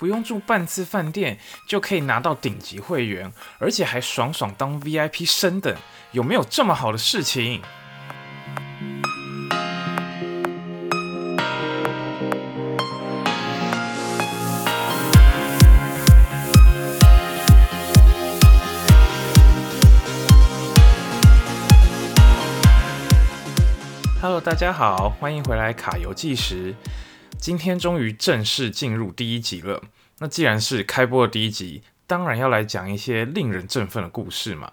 不用住半次饭店就可以拿到顶级会员，而且还爽爽当 VIP 升等，有没有这么好的事情？Hello，大家好，欢迎回来卡游计时。今天终于正式进入第一集了。那既然是开播的第一集，当然要来讲一些令人振奋的故事嘛。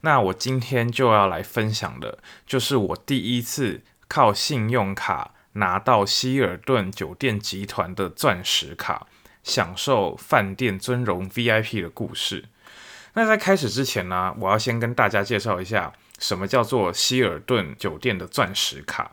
那我今天就要来分享的，就是我第一次靠信用卡拿到希尔顿酒店集团的钻石卡，享受饭店尊荣 VIP 的故事。那在开始之前呢，我要先跟大家介绍一下，什么叫做希尔顿酒店的钻石卡。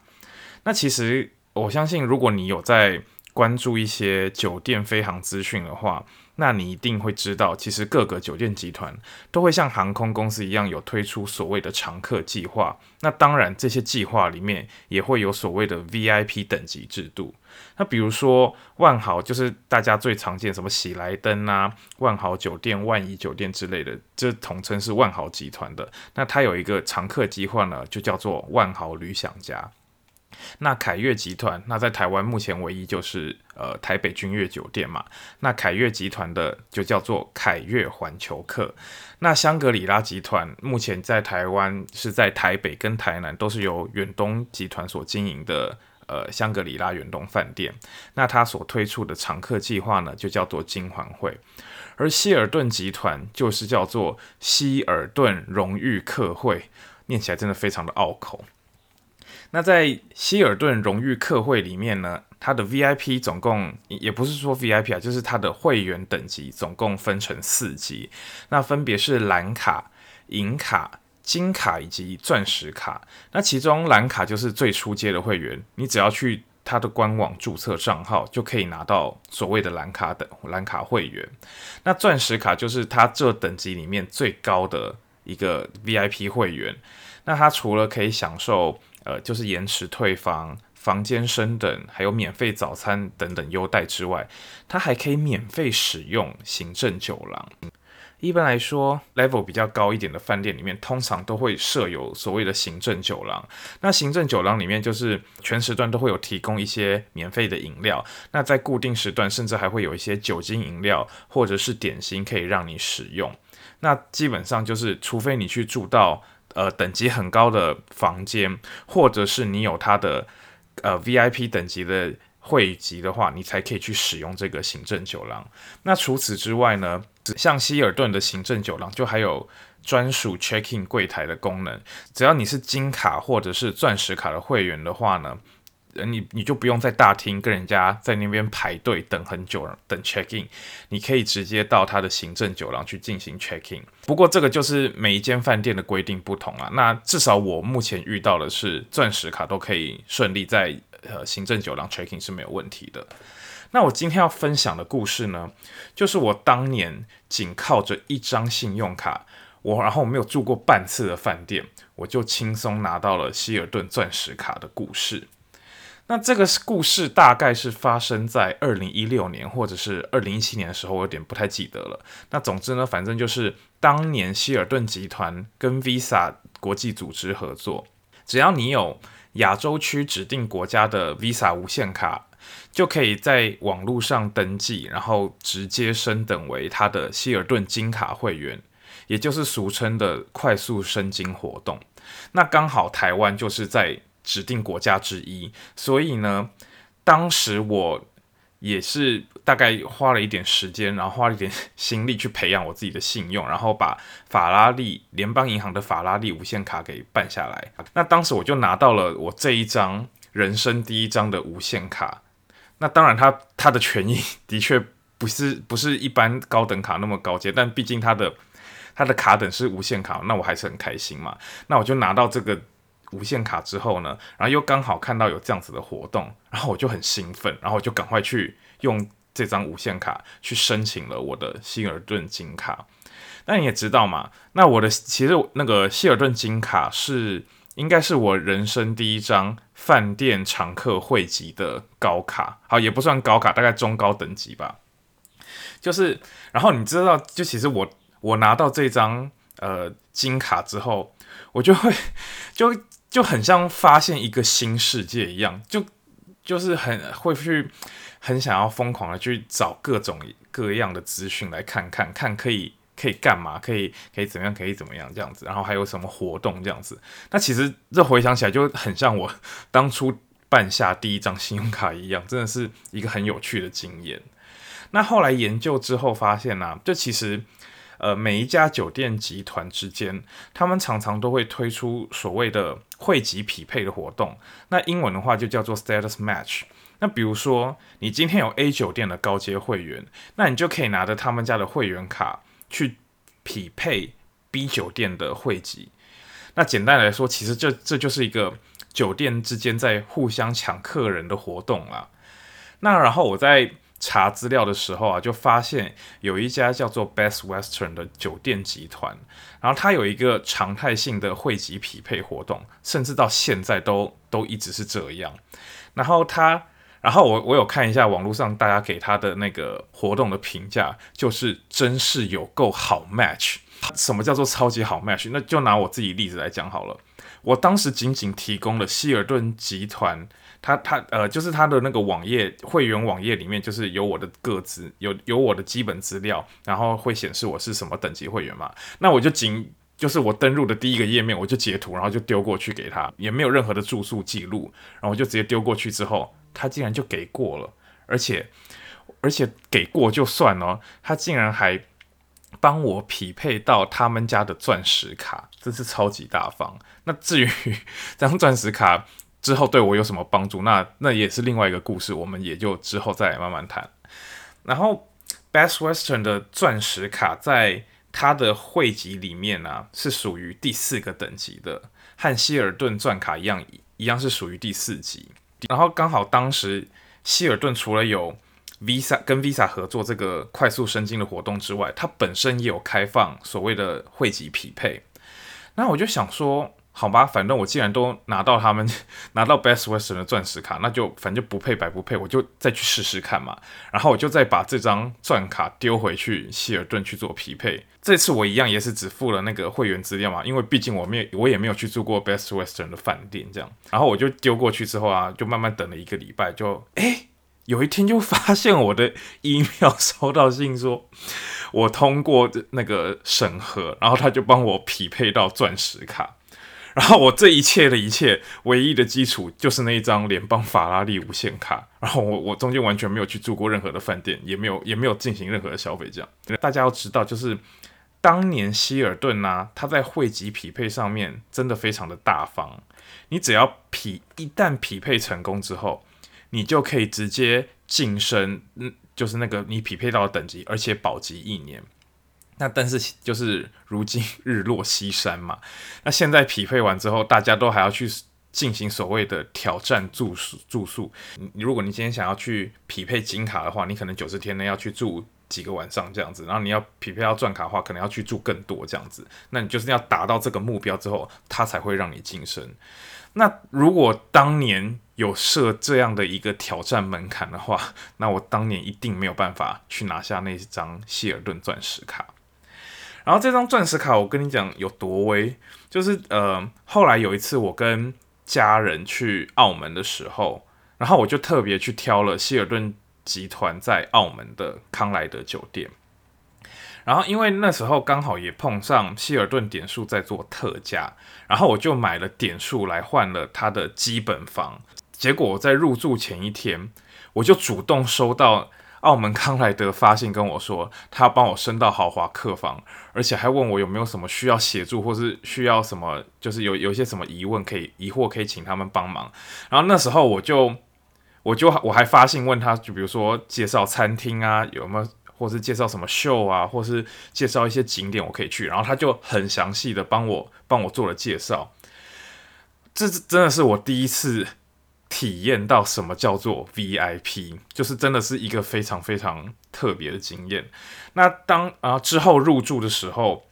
那其实。我相信，如果你有在关注一些酒店飞航资讯的话，那你一定会知道，其实各个酒店集团都会像航空公司一样，有推出所谓的常客计划。那当然，这些计划里面也会有所谓的 VIP 等级制度。那比如说万豪，就是大家最常见什么喜来登啊、万豪酒店、万怡酒店之类的，这统称是万豪集团的。那它有一个常客计划呢，就叫做万豪旅享家。那凯悦集团，那在台湾目前唯一就是呃台北君悦酒店嘛。那凯悦集团的就叫做凯悦环球客。那香格里拉集团目前在台湾是在台北跟台南都是由远东集团所经营的呃香格里拉远东饭店。那它所推出的常客计划呢，就叫做金环会。而希尔顿集团就是叫做希尔顿荣誉客会，念起来真的非常的拗口。那在希尔顿荣誉客会里面呢，它的 VIP 总共也不是说 VIP 啊，就是它的会员等级总共分成四级，那分别是蓝卡、银卡、金卡以及钻石卡。那其中蓝卡就是最初阶的会员，你只要去它的官网注册账号就可以拿到所谓的蓝卡等蓝卡会员。那钻石卡就是它这等级里面最高的一个 VIP 会员。那它除了可以享受呃，就是延迟退房、房间升等，还有免费早餐等等优待之外，它还可以免费使用行政酒廊。一般来说，level 比较高一点的饭店里面，通常都会设有所谓的行政酒廊。那行政酒廊里面，就是全时段都会有提供一些免费的饮料。那在固定时段，甚至还会有一些酒精饮料或者是点心可以让你使用。那基本上就是，除非你去住到。呃，等级很高的房间，或者是你有它的呃 VIP 等级的会籍的话，你才可以去使用这个行政酒廊。那除此之外呢，像希尔顿的行政酒廊就还有专属 check in 柜台的功能。只要你是金卡或者是钻石卡的会员的话呢。你你就不用在大厅跟人家在那边排队等很久等 check in，你可以直接到他的行政酒廊去进行 check in。不过这个就是每一间饭店的规定不同啊。那至少我目前遇到的是钻石卡都可以顺利在呃行政酒廊 check in 是没有问题的。那我今天要分享的故事呢，就是我当年仅靠着一张信用卡，我然后没有住过半次的饭店，我就轻松拿到了希尔顿钻石卡的故事。那这个故事大概是发生在二零一六年或者是二零一七年的时候，我有点不太记得了。那总之呢，反正就是当年希尔顿集团跟 Visa 国际组织合作，只要你有亚洲区指定国家的 Visa 无限卡，就可以在网络上登记，然后直接升等为他的希尔顿金卡会员，也就是俗称的快速升金活动。那刚好台湾就是在。指定国家之一，所以呢，当时我也是大概花了一点时间，然后花了一点心力去培养我自己的信用，然后把法拉利联邦银行的法拉利无限卡给办下来。那当时我就拿到了我这一张人生第一张的无限卡。那当然，它它的权益的确不是不是一般高等卡那么高阶，但毕竟它的它的卡等是无限卡，那我还是很开心嘛。那我就拿到这个。无限卡之后呢，然后又刚好看到有这样子的活动，然后我就很兴奋，然后我就赶快去用这张无限卡去申请了我的希尔顿金卡。那你也知道嘛，那我的其实那个希尔顿金卡是应该是我人生第一张饭店常客汇集的高卡，好也不算高卡，大概中高等级吧。就是，然后你知道，就其实我我拿到这张呃金卡之后，我就会就就很像发现一个新世界一样，就就是很会去很想要疯狂的去找各种各样的资讯来看看看可以。可以干嘛？可以可以怎么样？可以怎么样？这样子，然后还有什么活动？这样子，那其实这回想起来就很像我当初办下第一张信用卡一样，真的是一个很有趣的经验。那后来研究之后发现呢，就其实呃每一家酒店集团之间，他们常常都会推出所谓的会籍匹配的活动。那英文的话就叫做 status match。那比如说你今天有 A 酒店的高阶会员，那你就可以拿着他们家的会员卡。去匹配 B 酒店的会籍，那简单来说，其实这这就是一个酒店之间在互相抢客人的活动啦。那然后我在查资料的时候啊，就发现有一家叫做 Best Western 的酒店集团，然后它有一个常态性的汇集匹配活动，甚至到现在都都一直是这样。然后它。然后我我有看一下网络上大家给它的那个活动的评价，就是真是有够好 match。什么叫做超级好 match？那就拿我自己例子来讲好了。我当时仅仅提供了希尔顿集团，他他呃，就是他的那个网页会员网页里面，就是有我的个资，有有我的基本资料，然后会显示我是什么等级会员嘛。那我就仅就是我登录的第一个页面，我就截图，然后就丢过去给他，也没有任何的住宿记录，然后我就直接丢过去之后。他竟然就给过了，而且而且给过就算了，他竟然还帮我匹配到他们家的钻石卡，真是超级大方。那至于 这张钻石卡之后对我有什么帮助，那那也是另外一个故事，我们也就之后再慢慢谈。然后 Best Western 的钻石卡在它的汇集里面呢，是属于第四个等级的，和希尔顿钻卡一样，一样是属于第四级。然后刚好当时希尔顿除了有 Visa 跟 Visa 合作这个快速升金的活动之外，它本身也有开放所谓的汇集匹配。那我就想说。好吧，反正我既然都拿到他们 拿到 Best Western 的钻石卡，那就反正就不配白不配，我就再去试试看嘛。然后我就再把这张钻卡丢回去希尔顿去做匹配。这次我一样也是只付了那个会员资料嘛，因为毕竟我没有我也没有去住过 Best Western 的饭店这样。然后我就丢过去之后啊，就慢慢等了一个礼拜，就哎有一天就发现我的 email 收到信说，我通过那个审核，然后他就帮我匹配到钻石卡。然后我这一切的一切，唯一的基础就是那一张联邦法拉利无限卡。然后我我中间完全没有去住过任何的饭店，也没有也没有进行任何的消费。这样，大家要知道，就是当年希尔顿呐，他在汇集匹配上面真的非常的大方。你只要匹一旦匹配成功之后，你就可以直接晋升，嗯，就是那个你匹配到的等级，而且保级一年。那但是就是如今日落西山嘛，那现在匹配完之后，大家都还要去进行所谓的挑战住宿住宿。你如果你今天想要去匹配金卡的话，你可能九十天内要去住几个晚上这样子，然后你要匹配到钻卡的话，可能要去住更多这样子。那你就是要达到这个目标之后，它才会让你晋升。那如果当年有设这样的一个挑战门槛的话，那我当年一定没有办法去拿下那张希尔顿钻石卡。然后这张钻石卡，我跟你讲有多威，就是呃，后来有一次我跟家人去澳门的时候，然后我就特别去挑了希尔顿集团在澳门的康莱德酒店。然后因为那时候刚好也碰上希尔顿点数在做特价，然后我就买了点数来换了它的基本房。结果我在入住前一天，我就主动收到。澳门康莱德发信跟我说，他要帮我升到豪华客房，而且还问我有没有什么需要协助，或是需要什么，就是有有些什么疑问可以疑惑可以请他们帮忙。然后那时候我就我就我还发信问他，就比如说介绍餐厅啊，有没有，或是介绍什么秀啊，或是介绍一些景点我可以去。然后他就很详细的帮我帮我做了介绍。这真的是我第一次。体验到什么叫做 VIP，就是真的是一个非常非常特别的经验。那当啊之后入住的时候，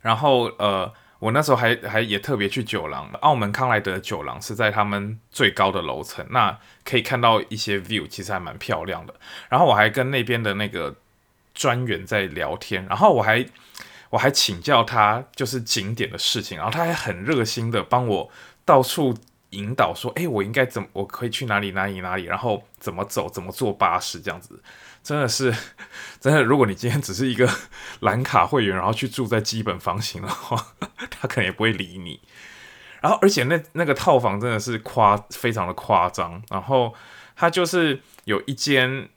然后呃，我那时候还还也特别去酒廊，澳门康莱德酒廊是在他们最高的楼层，那可以看到一些 view，其实还蛮漂亮的。然后我还跟那边的那个专员在聊天，然后我还我还请教他就是景点的事情，然后他还很热心的帮我到处引导，说，哎，我应该怎么，我可以去哪里哪里哪里，然后怎么走，怎么坐巴士这样子，真的是 真的。如果你今天只是一个蓝卡会员，然后去住在基本房型的话，他可能也不会理你。然后，而且那那个套房真的是夸非常的夸张，然后它就是有一间，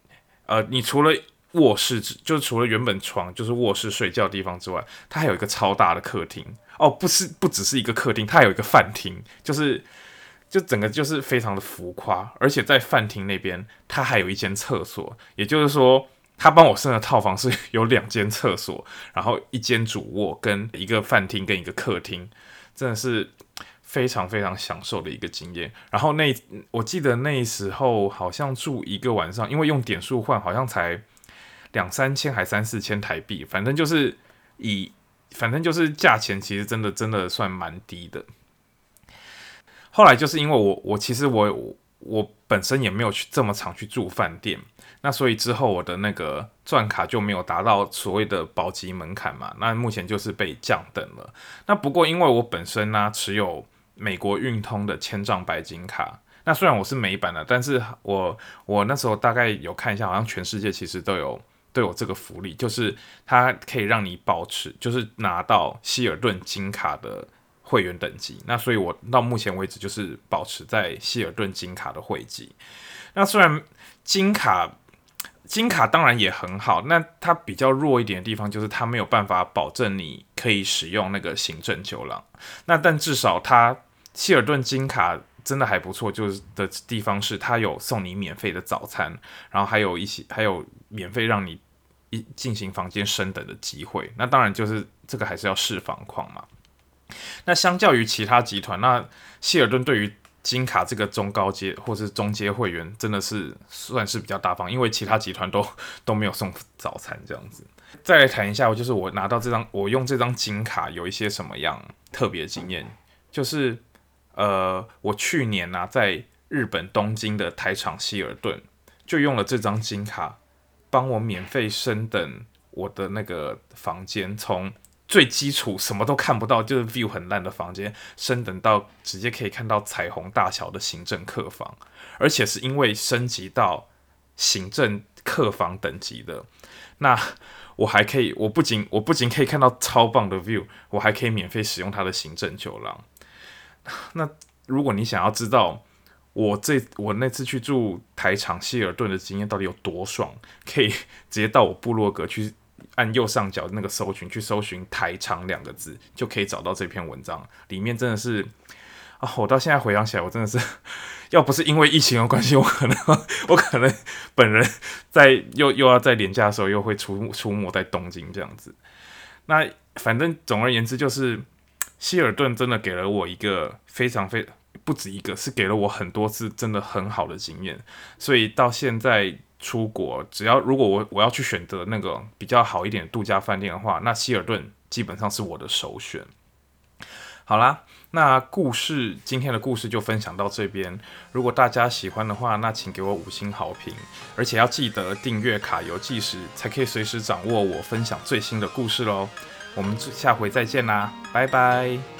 呃，你除了卧室，就除了原本床就是卧室睡觉的地方之外，它还有一个超大的客厅哦，不是不只是一个客厅，它还有一个饭厅，就是就整个就是非常的浮夸，而且在饭厅那边，它还有一间厕所，也就是说，他帮我升的套房是 有两间厕所，然后一间主卧跟一个饭厅跟一个客厅，真的是。非常非常享受的一个经验。然后那我记得那时候好像住一个晚上，因为用点数换，好像才两三千还三四千台币，反正就是以反正就是价钱其实真的真的算蛮低的。后来就是因为我我其实我我本身也没有去这么常去住饭店，那所以之后我的那个钻卡就没有达到所谓的保级门槛嘛。那目前就是被降等了。那不过因为我本身呢持有美国运通的千丈白金卡，那虽然我是美版的，但是我我那时候大概有看一下，好像全世界其实都有都有这个福利，就是它可以让你保持，就是拿到希尔顿金卡的会员等级。那所以我到目前为止就是保持在希尔顿金卡的会籍。那虽然金卡金卡当然也很好，那它比较弱一点的地方就是它没有办法保证你可以使用那个行政酒廊。那但至少它希尔顿金卡真的还不错，就是的地方是它有送你免费的早餐，然后还有一些还有免费让你进行房间升等的机会。那当然就是这个还是要试房况嘛。那相较于其他集团，那希尔顿对于金卡这个中高阶或是中阶会员真的是算是比较大方，因为其他集团都都没有送早餐这样子。再来谈一下，就是我拿到这张，我用这张金卡有一些什么样特别经验，就是。呃，我去年呢，在日本东京的台场希尔顿，就用了这张金卡，帮我免费升等我的那个房间，从最基础什么都看不到，就是 view 很烂的房间，升等到直接可以看到彩虹大小的行政客房，而且是因为升级到行政客房等级的，那我还可以，我不仅我不仅可以看到超棒的 view，我还可以免费使用它的行政酒廊。那如果你想要知道我这我那次去住台场希尔顿的经验到底有多爽，可以直接到我部落格去按右上角那个搜寻去搜寻“台场”两个字，就可以找到这篇文章。里面真的是啊，我到现在回想起来，我真的是要不是因为疫情的关系，我可能 我可能本人在又又要在年假的时候又会出出没在东京这样子。那反正总而言之就是。希尔顿真的给了我一个非常非不止一个，是给了我很多次真的很好的经验，所以到现在出国，只要如果我我要去选择那个比较好一点的度假饭店的话，那希尔顿基本上是我的首选。好啦，那故事今天的故事就分享到这边，如果大家喜欢的话，那请给我五星好评，而且要记得订阅卡游记时，才可以随时掌握我分享最新的故事喽。我们下回再见啦，拜拜。